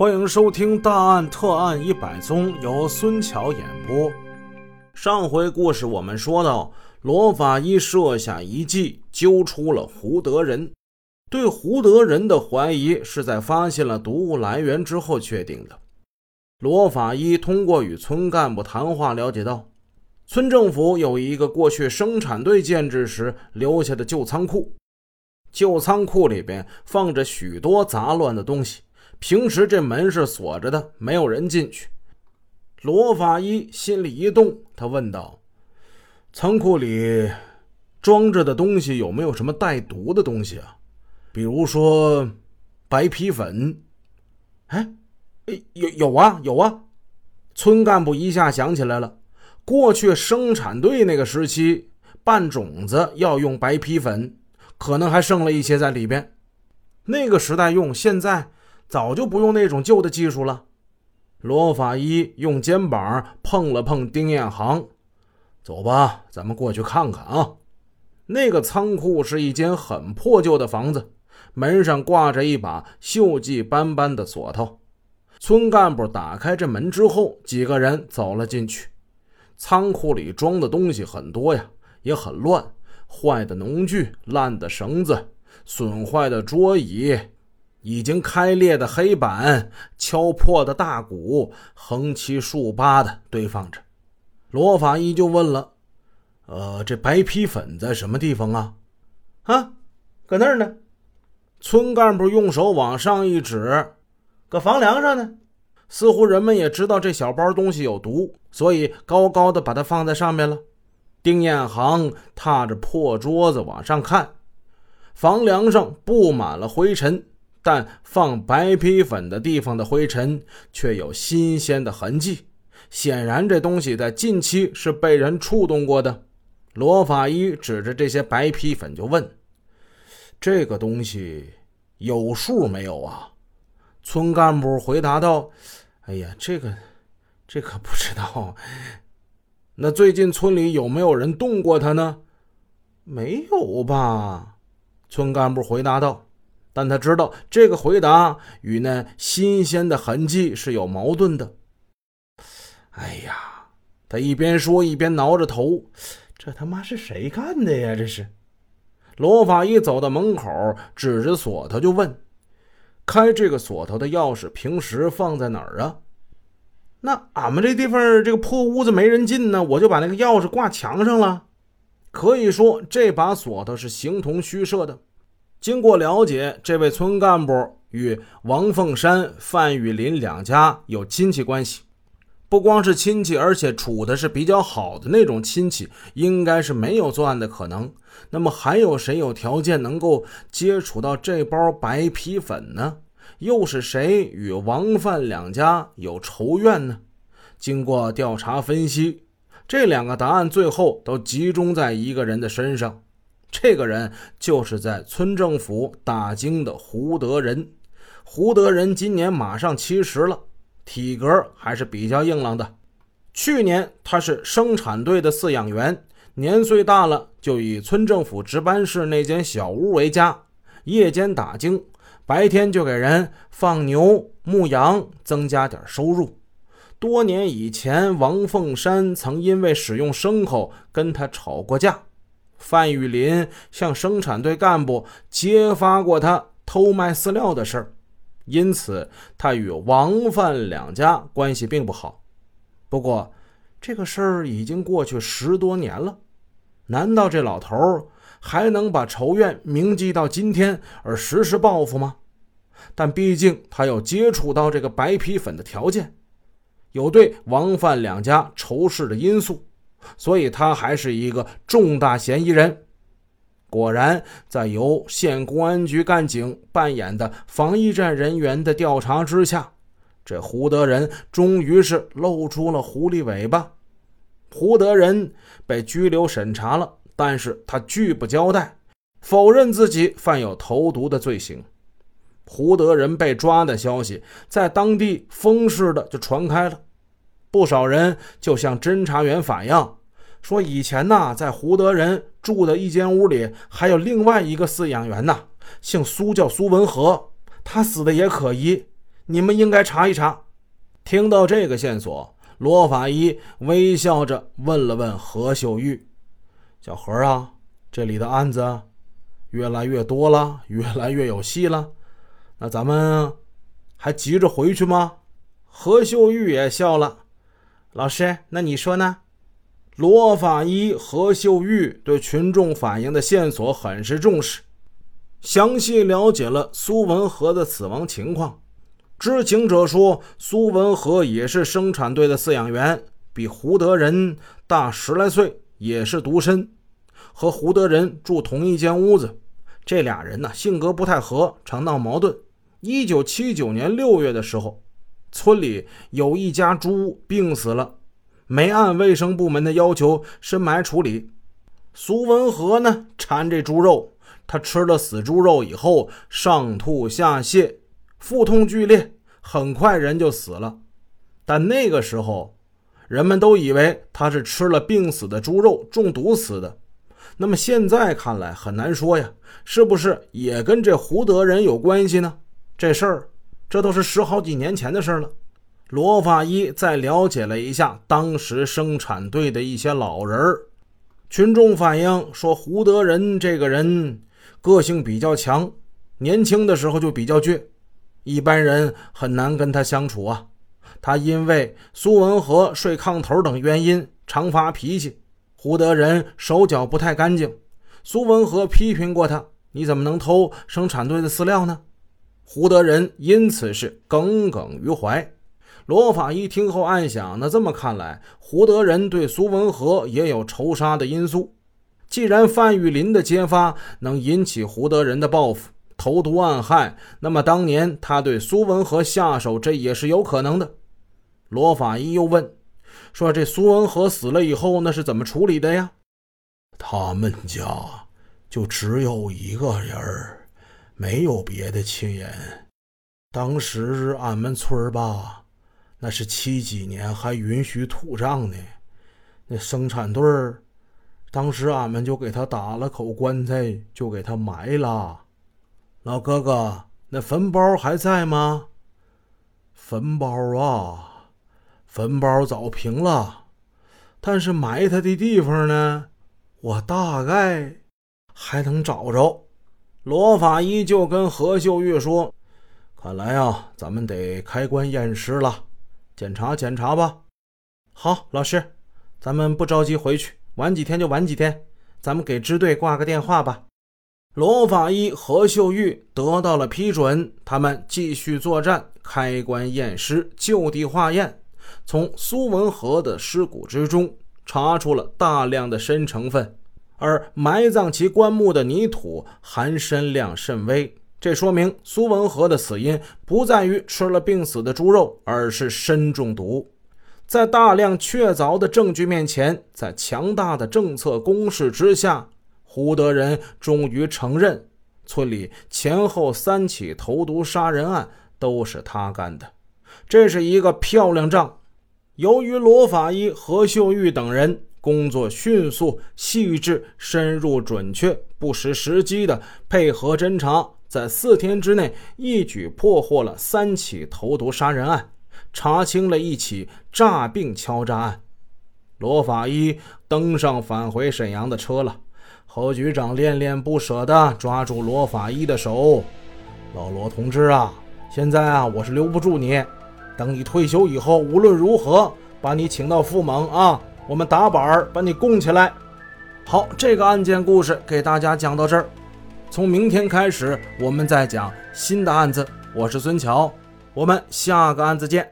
欢迎收听《大案特案一百宗》，由孙桥演播。上回故事我们说到，罗法医设下一计，揪出了胡德仁。对胡德仁的怀疑是在发现了毒物来源之后确定的。罗法医通过与村干部谈话了解到，村政府有一个过去生产队建制时留下的旧仓库，旧仓库里边放着许多杂乱的东西。平时这门是锁着的，没有人进去。罗法医心里一动，他问道：“仓库里装着的东西有没有什么带毒的东西啊？比如说白皮粉？”“哎，有有啊，有啊！”村干部一下想起来了，过去生产队那个时期拌种子要用白皮粉，可能还剩了一些在里边。那个时代用，现在。早就不用那种旧的技术了。罗法医用肩膀碰了碰丁彦航，走吧，咱们过去看看啊。那个仓库是一间很破旧的房子，门上挂着一把锈迹斑斑的锁头。村干部打开这门之后，几个人走了进去。仓库里装的东西很多呀，也很乱，坏的农具、烂的绳子、损坏的桌椅。已经开裂的黑板、敲破的大鼓，横七竖八的堆放着。罗法医就问了：“呃，这白皮粉在什么地方啊？”“啊，搁那儿呢。”村干部用手往上一指：“搁房梁上呢。”似乎人们也知道这小包东西有毒，所以高高的把它放在上面了。丁彦航踏着破桌子往上看，房梁上布满了灰尘。但放白皮粉的地方的灰尘却有新鲜的痕迹，显然这东西在近期是被人触动过的。罗法医指着这些白皮粉就问：“这个东西有数没有啊？”村干部回答道：“哎呀，这个，这可不知道。那最近村里有没有人动过它呢？”“没有吧？”村干部回答道。但他知道这个回答与那新鲜的痕迹是有矛盾的。哎呀，他一边说一边挠着头，这他妈是谁干的呀？这是。罗法医走到门口，指着锁头就问：“开这个锁头的钥匙平时放在哪儿啊？”那俺们这地方这个破屋子没人进呢，我就把那个钥匙挂墙上了。可以说，这把锁头是形同虚设的。经过了解，这位村干部与王凤山、范玉林两家有亲戚关系，不光是亲戚，而且处的是比较好的那种亲戚，应该是没有作案的可能。那么还有谁有条件能够接触到这包白皮粉呢？又是谁与王范两家有仇怨呢？经过调查分析，这两个答案最后都集中在一个人的身上。这个人就是在村政府打更的胡德仁。胡德仁今年马上七十了，体格还是比较硬朗的。去年他是生产队的饲养员，年岁大了，就以村政府值班室那间小屋为家，夜间打更，白天就给人放牛牧羊，增加点收入。多年以前，王凤山曾因为使用牲口跟他吵过架。范玉林向生产队干部揭发过他偷卖饲料的事儿，因此他与王范两家关系并不好。不过，这个事儿已经过去十多年了，难道这老头还能把仇怨铭记到今天而实施报复吗？但毕竟他有接触到这个白皮粉的条件，有对王范两家仇视的因素。所以他还是一个重大嫌疑人。果然，在由县公安局干警扮演的防疫站人员的调查之下，这胡德仁终于是露出了狐狸尾巴。胡德仁被拘留审查了，但是他拒不交代，否认自己犯有投毒的罪行。胡德仁被抓的消息在当地风似的就传开了。不少人就向侦查员反映说：“以前呢，在胡德仁住的一间屋里，还有另外一个饲养员呢，姓苏，叫苏文和，他死的也可疑。你们应该查一查。听到这个线索，罗法医微笑着问了问何秀玉：“小何啊，这里的案子越来越多了，越来越有戏了，那咱们还急着回去吗？”何秀玉也笑了：“老师，那你说呢？”罗法医何秀玉对群众反映的线索很是重视，详细了解了苏文和的死亡情况。知情者说，苏文和也是生产队的饲养员，比胡德仁大十来岁，也是独身，和胡德仁住同一间屋子。这俩人呢，性格不太合，常闹矛盾。一九七九年六月的时候，村里有一家猪病死了。没按卫生部门的要求深埋处理。苏文和呢馋这猪肉，他吃了死猪肉以后上吐下泻，腹痛剧烈，很快人就死了。但那个时候，人们都以为他是吃了病死的猪肉中毒死的。那么现在看来很难说呀，是不是也跟这胡德仁有关系呢？这事儿，这都是十好几年前的事了。罗法医再了解了一下当时生产队的一些老人，群众反映说，胡德仁这个人个性比较强，年轻的时候就比较倔，一般人很难跟他相处啊。他因为苏文和睡炕头等原因常发脾气，胡德仁手脚不太干净。苏文和批评过他：“你怎么能偷生产队的饲料呢？”胡德仁因此是耿耿于怀。罗法医听后暗想：那这么看来，胡德仁对苏文和也有仇杀的因素。既然范玉林的揭发能引起胡德仁的报复、投毒暗害，那么当年他对苏文和下手，这也是有可能的。罗法医又问：“说这苏文和死了以后，那是怎么处理的呀？”他们家就只有一个人没有别的亲人。当时俺们村吧。那是七几年还允许土葬呢，那生产队儿，当时俺们就给他打了口棺材，就给他埋了。老哥哥，那坟包还在吗？坟包啊，坟包早平了，但是埋他的地方呢，我大概还能找着。罗法医就跟何秀玉说：“看来啊，咱们得开棺验尸了。”检查检查吧，好，老师，咱们不着急回去，晚几天就晚几天，咱们给支队挂个电话吧。罗法医何秀玉得到了批准，他们继续作战，开棺验尸，就地化验，从苏文和的尸骨之中查出了大量的砷成分，而埋葬其棺木的泥土含砷量甚微。这说明苏文和的死因不在于吃了病死的猪肉，而是砷中毒。在大量确凿的证据面前，在强大的政策攻势之下，胡德仁终于承认，村里前后三起投毒杀人案都是他干的。这是一个漂亮仗。由于罗法医、何秀玉等人工作迅速、细致、深入、准确，不失时机的配合侦查。在四天之内，一举破获了三起投毒杀人案，查清了一起诈病敲诈案。罗法医登上返回沈阳的车了。侯局长恋恋不舍地抓住罗法医的手：“老罗同志啊，现在啊，我是留不住你。等你退休以后，无论如何把你请到副盟啊，我们打板儿把你供起来。”好，这个案件故事给大家讲到这儿。从明天开始，我们再讲新的案子。我是孙桥，我们下个案子见。